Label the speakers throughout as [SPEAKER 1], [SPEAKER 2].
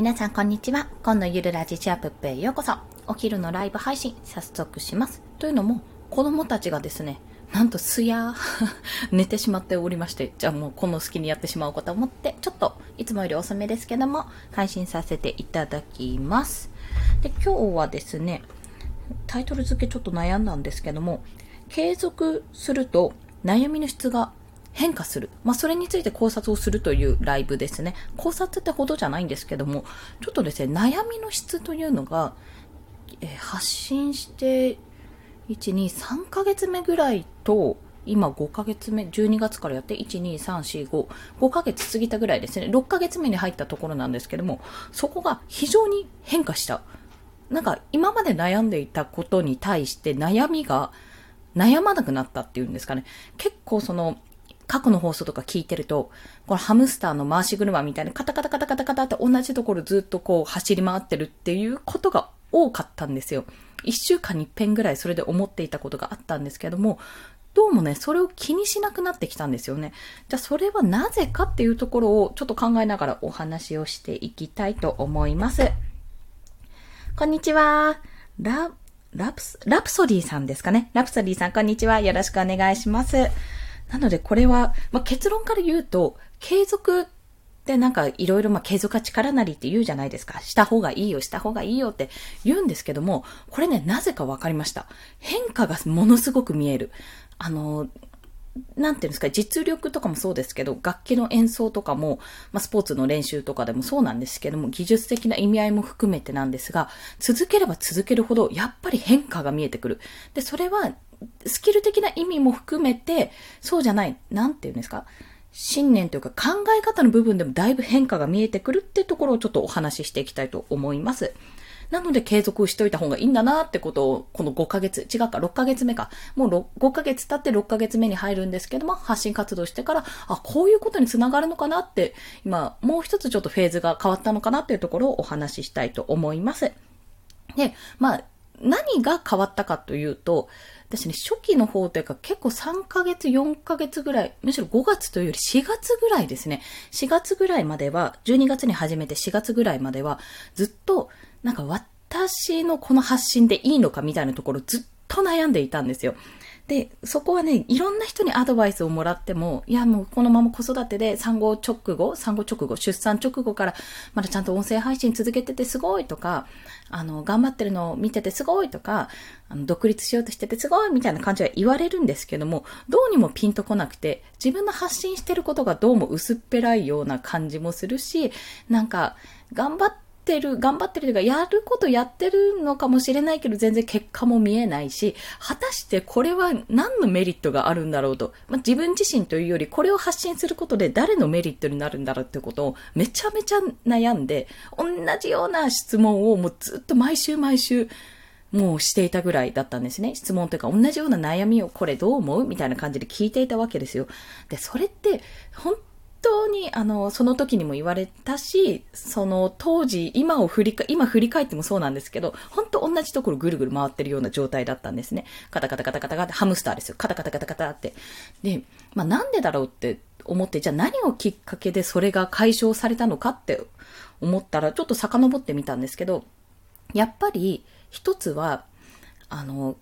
[SPEAKER 1] 皆さんこんにちは。今のゆるラジチアップへようこそ。お昼のライブ配信、早速します。というのも、子供たちがですね、なんとすや 寝てしまっておりまして、じゃあもうこの隙にやってしまおうかと思って、ちょっといつもより遅めですけども、配信させていただきます。で、今日はですね、タイトル付けちょっと悩んだんですけども、継続すると悩みの質が変化する。まあ、それについて考察をするというライブですね。考察ってほどじゃないんですけども、ちょっとですね、悩みの質というのが、えー、発信して、1、2、3ヶ月目ぐらいと、今5ヶ月目、12月からやって、1、2、3、4、5、5ヶ月過ぎたぐらいですね。6ヶ月目に入ったところなんですけども、そこが非常に変化した。なんか今まで悩んでいたことに対して悩みが悩まなくなったっていうんですかね。結構その過去の放送とか聞いてると、このハムスターの回し車みたいにカタカタカタカタカタって同じところずっとこう走り回ってるっていうことが多かったんですよ。一週間に一遍ぐらいそれで思っていたことがあったんですけども、どうもね、それを気にしなくなってきたんですよね。じゃあそれはなぜかっていうところをちょっと考えながらお話をしていきたいと思います。こんにちは。ラ、ラプス、ラプソディさんですかね。ラプソディさん、こんにちは。よろしくお願いします。なのでこれは、まあ、結論から言うと、継続ってなんかいろいろま継続は力なりって言うじゃないですか。した方がいいよ、した方がいいよって言うんですけども、これね、なぜかわかりました。変化がものすごく見える。あの、なんていうんですか、実力とかもそうですけど、楽器の演奏とかも、まあ、スポーツの練習とかでもそうなんですけども、技術的な意味合いも含めてなんですが、続ければ続けるほど、やっぱり変化が見えてくる。で、それはスキル的な意味も含めて、そうじゃない、なんていうんですか？信念というか考え方の部分でもだいぶ変化が見えてくるってところをちょっとお話ししていきたいと思います。なので継続しておいた方がいいんだなってことを、この5ヶ月、違うか、6ヶ月目か。もう5ヶ月経って6ヶ月目に入るんですけども、発信活動してから、あ、こういうことにつながるのかなって、今、もう一つちょっとフェーズが変わったのかなっていうところをお話ししたいと思います。で、まあ、何が変わったかというと、私ね、初期の方というか結構3ヶ月、4ヶ月ぐらい、むしろ5月というより4月ぐらいですね。4月ぐらいまでは、12月に始めて4月ぐらいまでは、ずっと、なんか私のこの発信でいいのかみたいなところずっと悩んでいたんですよ。で、そこはね、いろんな人にアドバイスをもらっても、いや、もうこのまま子育てで産後直後、産後直後、出産直後から、まだちゃんと音声配信続けててすごいとか、あの、頑張ってるのを見ててすごいとか、あの、独立しようとしててすごいみたいな感じは言われるんですけども、どうにもピンとこなくて、自分の発信してることがどうも薄っぺらいような感じもするし、なんか、頑張って、ってる、頑張ってるというか、やることやってるのかもしれないけど、全然結果も見えないし、果たしてこれは何のメリットがあるんだろうと。まあ、自分自身というより、これを発信することで誰のメリットになるんだろうってことをめちゃめちゃ悩んで、同じような質問をもうずっと毎週毎週、もうしていたぐらいだったんですね。質問というか、同じような悩みをこれどう思うみたいな感じで聞いていたわけですよ。で、それって、本当に、あの、その時にも言われたし、その当時、今を振りか、今振り返ってもそうなんですけど、本当同じところぐるぐる回ってるような状態だったんですね。カタカタカタカタカタ、ハムスターですよ。カタカタカタカタって。で、まあなんでだろうって思って、じゃあ何をきっかけでそれが解消されたのかって思ったら、ちょっと遡ってみたんですけど、やっぱり一つは、あの、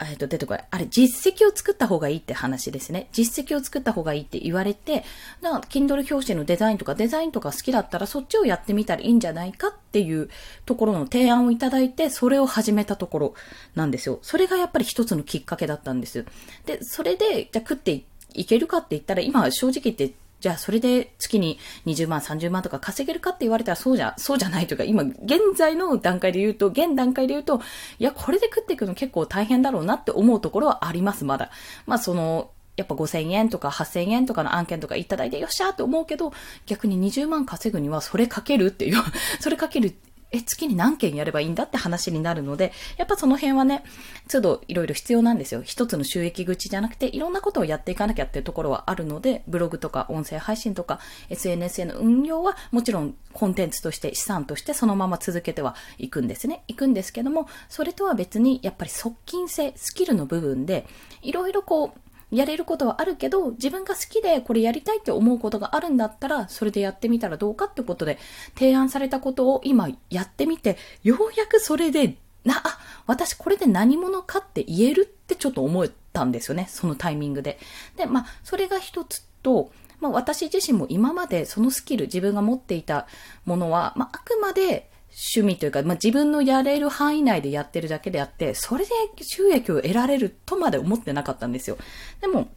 [SPEAKER 1] えっと、出てこい。あれ、実績を作った方がいいって話ですね。実績を作った方がいいって言われて、だから、Kindle 表紙のデザインとかデザインとか好きだったらそっちをやってみたらいいんじゃないかっていうところの提案をいただいて、それを始めたところなんですよ。それがやっぱり一つのきっかけだったんです。で、それで、じゃ食っていけるかって言ったら、今正直言ってじゃあそれで月に20万、30万とか稼げるかって言われたらそうじゃ、そうじゃないというか、今現在の段階で言うと、現段階で言うと、いや、これで食っていくの結構大変だろうなって思うところはあります、まだ。まあその、やっぱ5000円とか8000円とかの案件とかいただいてよっしゃーって思うけど、逆に20万稼ぐにはそれかけるっていう、それかけるえ、月に何件やればいいんだって話になるので、やっぱその辺はね、都度いろいろ必要なんですよ。一つの収益口じゃなくて、いろんなことをやっていかなきゃっていうところはあるので、ブログとか音声配信とか SNS への運用はもちろんコンテンツとして資産としてそのまま続けてはいくんですね。いくんですけども、それとは別にやっぱり側近性、スキルの部分で、いろいろこう、やれることはあるけど、自分が好きでこれやりたいって思うことがあるんだったら、それでやってみたらどうかってことで、提案されたことを今やってみて、ようやくそれで、な、あ、私これで何者かって言えるってちょっと思ったんですよね。そのタイミングで。で、まあ、それが一つと、まあ、私自身も今までそのスキル、自分が持っていたものは、まあ、あくまで趣味というか、まあ、自分のやれる範囲内でやってるだけであって、それで収益を得られるとまで思ってなかったんですよ。でも、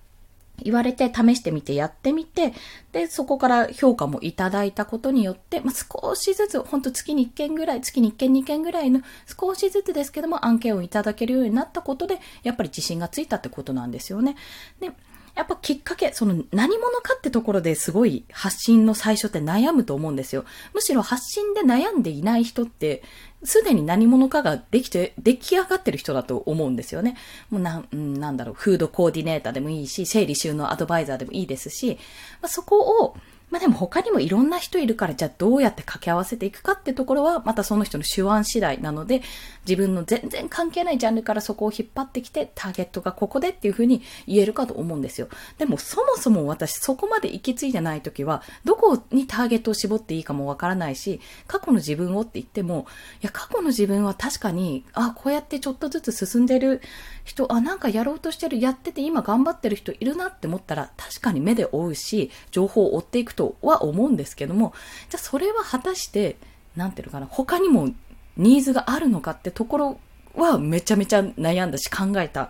[SPEAKER 1] 言われて試してみてやってみて、で、そこから評価もいただいたことによって、まあ、少しずつ、ほんと月に1件ぐらい、月に1件2件ぐらいの少しずつですけども案件をいただけるようになったことで、やっぱり自信がついたってことなんですよね。で、やっぱきっかけ、その何者かってところですごい発信の最初って悩むと思うんですよ。むしろ発信で悩んでいない人って、すでに何者かができて、出来上がってる人だと思うんですよね。もうなん、なんだろう、フードコーディネーターでもいいし、整理収納アドバイザーでもいいですし、まあ、そこを、まあでも他にもいろんな人いるから、じゃあどうやって掛け合わせていくかってところは、またその人の手腕次第なので、自分の全然関係ないジャンルからそこを引っ張ってきて、ターゲットがここでっていうふうに言えるかと思うんですよ。でもそもそも私そこまで行き着いてない時は、どこにターゲットを絞っていいかもわからないし、過去の自分をって言っても、いや過去の自分は確かに、あ、こうやってちょっとずつ進んでる人、あ、なんかやろうとしてる、やってて今頑張ってる人いるなって思ったら、確かに目で追うし、情報を追っていくととは思うんですけども、じゃあそれは果たして、なんていうのかな、他にもニーズがあるのかってところはめちゃめちゃ悩んだし考えた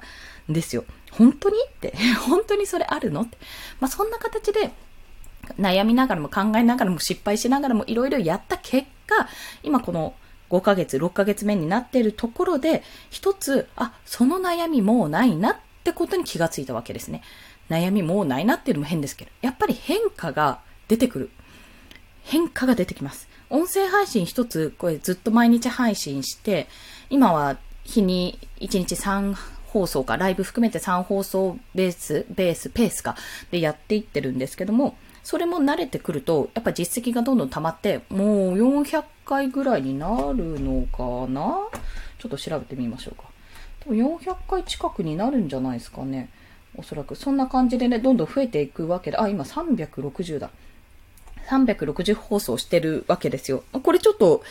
[SPEAKER 1] んですよ。本当にって、本当にそれあるの？って？まあそんな形で、悩みながらも考えながらも失敗しながらもいろいろやった結果、今この5ヶ月、6ヶ月目になっているところで、一つ、あ、その悩みもうないなってことに気がついたわけですね。悩みもうないなっていうのも変ですけど、やっぱり変化が出てくる。変化が出てきます。音声配信一つ、これずっと毎日配信して、今は日に1日3放送か、ライブ含めて3放送ベース、ベース、ペースか、でやっていってるんですけども、それも慣れてくると、やっぱ実績がどんどん溜まって、もう400回ぐらいになるのかな？ちょっと調べてみましょうか。多分400回近くになるんじゃないですかね。おそらく。そんな感じでね、どんどん増えていくわけで、あ、今360だ。360放送してるわけですよ。これちょっと、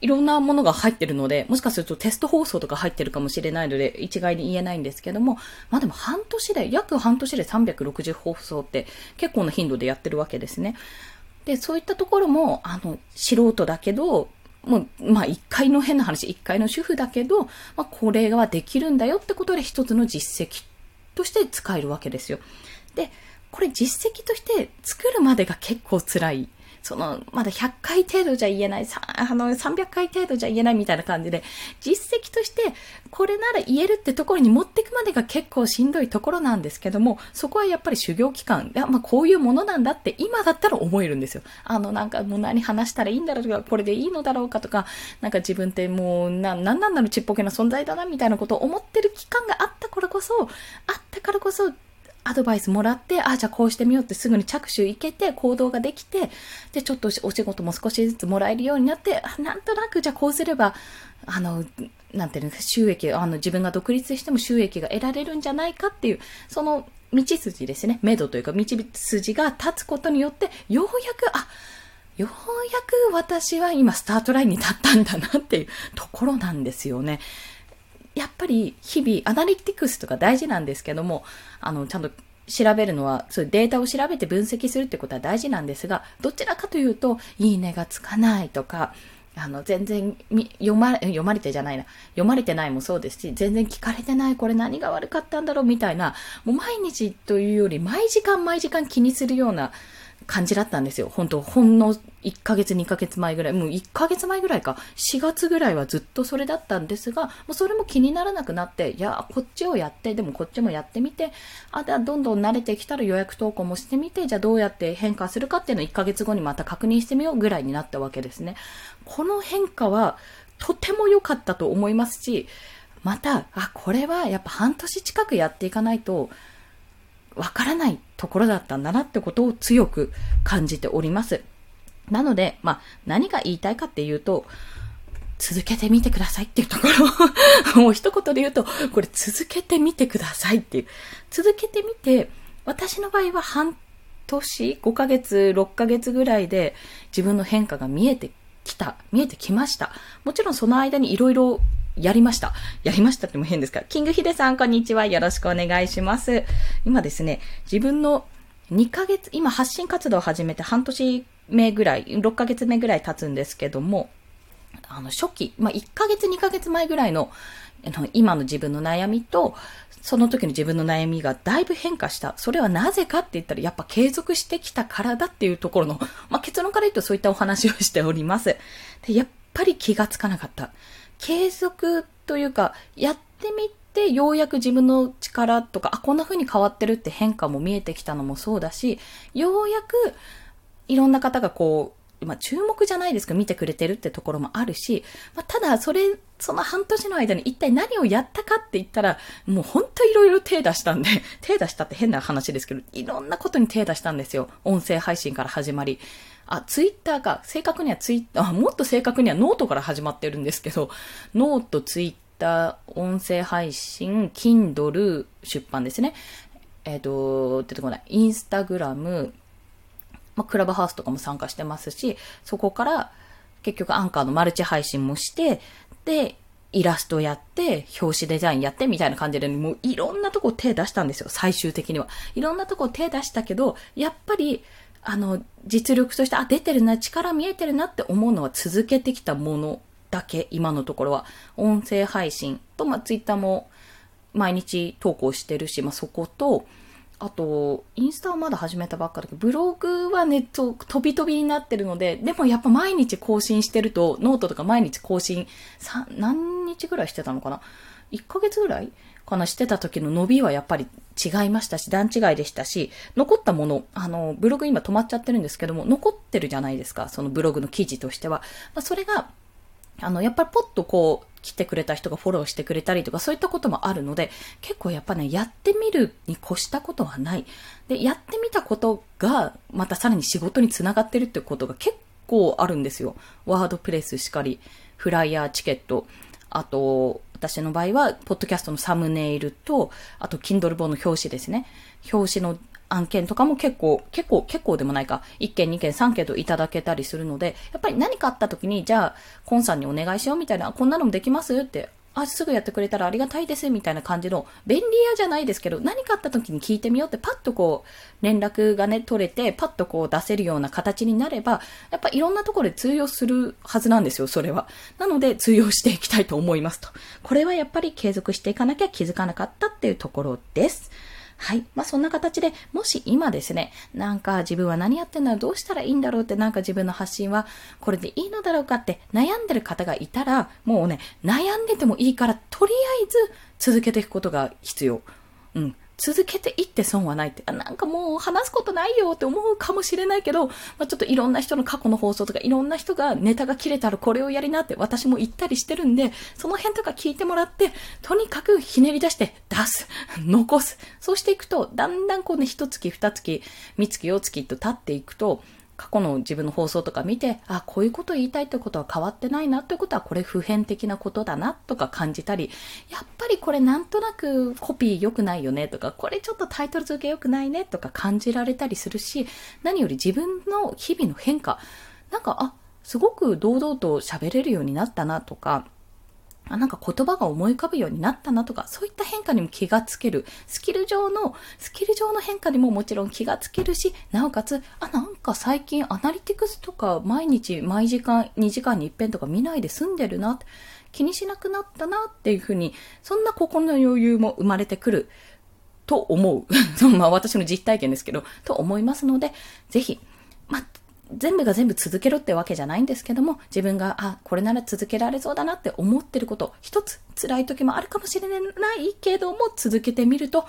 [SPEAKER 1] いろんなものが入ってるので、もしかするとテスト放送とか入ってるかもしれないので、一概に言えないんですけども、まあでも半年で、約半年で360放送って結構な頻度でやってるわけですね。で、そういったところも、あの、素人だけど、もう、まあ、一回の変な話、一回の主婦だけど、まあ、これはできるんだよってことで一つの実績として使えるわけですよ。で、これ実績として作るまでが結構辛い。その、まだ100回程度じゃ言えない、あの、300回程度じゃ言えないみたいな感じで、実績として、これなら言えるってところに持っていくまでが結構しんどいところなんですけども、そこはやっぱり修行期間、いや、まあ、こういうものなんだって今だったら思えるんですよ。あの、なんかもう何話したらいいんだろうとか、これでいいのだろうかとか、なんか自分ってもう、な、なんなんだろうちっぽけな存在だなみたいなことを思ってる期間があったからこそ、あったからこそ、アドバイスもらって、あ、じゃあこうしてみようってすぐに着手いけて、行動ができて、で、ちょっとお仕事も少しずつもらえるようになって、なんとなくじゃあこうすれば、あの、なんていうの、収益、あの、自分が独立しても収益が得られるんじゃないかっていう、その道筋ですね。目処というか道筋が立つことによって、ようやく、あ、ようやく私は今スタートラインに立ったんだなっていうところなんですよね。やっぱり日々アナリティクスとか大事なんですけども、あの、ちゃんと調べるのは、そういうデータを調べて分析するってことは大事なんですが、どちらかというと、いいねがつかないとか、あの、全然読まれ、読まれてじゃないな。読まれてないもそうですし、全然聞かれてない、これ何が悪かったんだろうみたいな、もう毎日というより、毎時間毎時間気にするような、感じだったんですよ。本当ほんの1ヶ月2ヶ月前ぐらい、もう1ヶ月前ぐらいか、4月ぐらいはずっとそれだったんですが、もうそれも気にならなくなって、いや、こっちをやって、でもこっちもやってみて、あ、ではどんどん慣れてきたら予約投稿もしてみて、じゃあどうやって変化するかっていうのを1ヶ月後にまた確認してみようぐらいになったわけですね。この変化はとても良かったと思いますし、また、あ、これはやっぱ半年近くやっていかないと、わからないところだったんだなってことを強く感じております。なので、まあ、何が言いたいかっていうと、続けてみてくださいっていうところ もう一言で言うと、これ続けてみてくださいっていう。続けてみて、私の場合は半年、5ヶ月、6ヶ月ぐらいで自分の変化が見えてきた、見えてきました。もちろんその間にいろいろやりました。やりましたっても変ですから。キングヒデさん、こんにちは。よろしくお願いします。今ですね、自分の2ヶ月、今発信活動を始めて半年目ぐらい、6ヶ月目ぐらい経つんですけども、あの、初期、まあ、1ヶ月2ヶ月前ぐらいの、の、今の自分の悩みと、その時の自分の悩みがだいぶ変化した。それはなぜかって言ったら、やっぱ継続してきたからだっていうところの、まあ、結論から言うとそういったお話をしております。で、やっぱり気がつかなかった。継続というか、やってみて、ようやく自分の力とか、あ、こんな風に変わってるって変化も見えてきたのもそうだし、ようやく、いろんな方がこう、まあ、注目じゃないですけど、見てくれてるってところもあるし、まあ、ただ、それ、その半年の間に一体何をやったかって言ったら、もうほんといろいろ手出したんで、手出したって変な話ですけど、いろんなことに手出したんですよ。音声配信から始まり。あ、ツイッターか。正確にはツイッター、もっと正確にはノートから始まってるんですけど、ノート、ツイッター、音声配信、Kindle、出版ですね。えっ、ー、と、出てこない。インスタグラム、まあ、クラブハウスとかも参加してますし、そこから結局アンカーのマルチ配信もして、で、イラストやって、表紙デザインやってみたいな感じで、もういろんなとこ手出したんですよ、最終的には。いろんなとこ手出したけど、やっぱり、あの、実力として、あ、出てるな、力見えてるなって思うのは続けてきたものだけ、今のところは。音声配信と、まあ、ツイッターも毎日投稿してるし、まあ、そこと、あと、インスタはまだ始めたばっかだけど、ブログはね、と、飛び飛びになってるので、でもやっぱ毎日更新してると、ノートとか毎日更新、さ、何日ぐらいしてたのかな ?1 ヶ月ぐらい？かなしてた時の伸びはやっぱり違いましたし、段違いでしたし、残ったもの、あの、ブログ今止まっちゃってるんですけども、残ってるじゃないですか、そのブログの記事としては。まあ、それが、あの、やっぱりポッとこう、来てくれた人がフォローしてくれたりとか、そういったこともあるので、結構やっぱね、やってみるに越したことはない。で、やってみたことが、またさらに仕事につながってるってことが結構あるんですよ。ワードプレスしかり、フライヤーチケット、あと、私の場合は、ポッドキャストのサムネイルと、あと、Kindle 本の表紙ですね。表紙の案件とかも結構、結構、結構でもないか、1件、2件、3件といただけたりするので、やっぱり何かあった時に、じゃあ、コンさんにお願いしようみたいな、こんなのもできますって、あ、すぐやってくれたらありがたいです、みたいな感じの、便利屋じゃないですけど、何かあった時に聞いてみようって、パッとこう、連絡がね、取れて、パッとこう出せるような形になれば、やっぱいろんなところで通用するはずなんですよ、それは。なので、通用していきたいと思いますと。これはやっぱり継続していかなきゃ気づかなかったっていうところです。はい。まあ、そんな形で、もし今ですね、なんか自分は何やってんだろう、どうしたらいいんだろうって、なんか自分の発信はこれでいいのだろうかって悩んでる方がいたら、もうね、悩んでてもいいから、とりあえず続けていくことが必要。うん。続けていって損はないって、なんかもう話すことないよって思うかもしれないけど、まあ、ちょっといろんな人の過去の放送とかいろんな人がネタが切れたらこれをやりなって私も言ったりしてるんで、その辺とか聞いてもらって、とにかくひねり出して出す、残す。そうしていくと、だんだんこうね、一月、二月、三月、四月と経っていくと、過去の自分の放送とか見て、あ、こういうこと言いたいってことは変わってないなってことは、これ普遍的なことだなとか感じたり、やっぱりこれなんとなくコピー良くないよねとか、これちょっとタイトル付け良くないねとか感じられたりするし、何より自分の日々の変化、なんか、あ、すごく堂々と喋れるようになったなとか、あ、なんか言葉が思い浮かぶようになったなとか、そういった変化にも気がつける。スキル上の、スキル上の変化にももちろん気がつけるし、なおかつ、あ、なんか最近アナリティクスとか毎日、毎時間、2時間に一遍とか見ないで済んでるな、気にしなくなったなっていうふうに、そんな心の余裕も生まれてくると思う。まあ私の実体験ですけど、と思いますので、ぜひ、まあ、全部が全部続けろってわけじゃないんですけども、自分が、あ、これなら続けられそうだなって思ってること、一つ辛い時もあるかもしれないけども、続けてみると、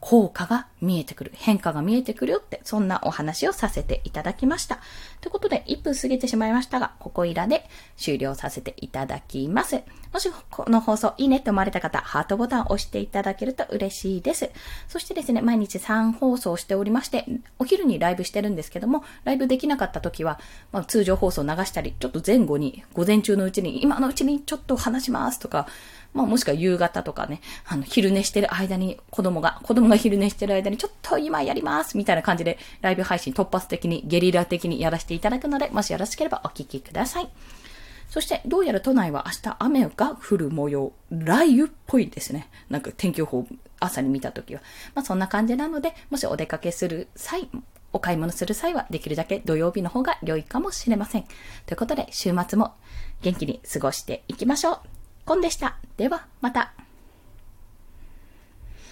[SPEAKER 1] 効果が見えてくる、変化が見えてくるよって、そんなお話をさせていただきました。ということで、1分過ぎてしまいましたが、ここいらで終了させていただきます。もしこの放送いいねって思われた方、ハートボタンを押していただけると嬉しいです。そしてですね、毎日3放送しておりまして、お昼にライブしてるんですけども、ライブできなかった時は、まあ、通常放送流したり、ちょっと前後に、午前中のうちに、今のうちにちょっと話しますとか、まあもしくは夕方とかね、あの、昼寝してる間に子供が、子供が昼寝してる間にちょっと今やりますみたいな感じでライブ配信突発的にゲリラ的にやらせていただくので、もしよろしければお聞きください。そして、どうやら都内は明日雨が降る模様。雷雨っぽいですね。なんか天気予報朝に見たときは。まあそんな感じなので、もしお出かけする際、お買い物する際はできるだけ土曜日の方が良いかもしれません。ということで、週末も元気に過ごしていきましょう。コンでした。では、また。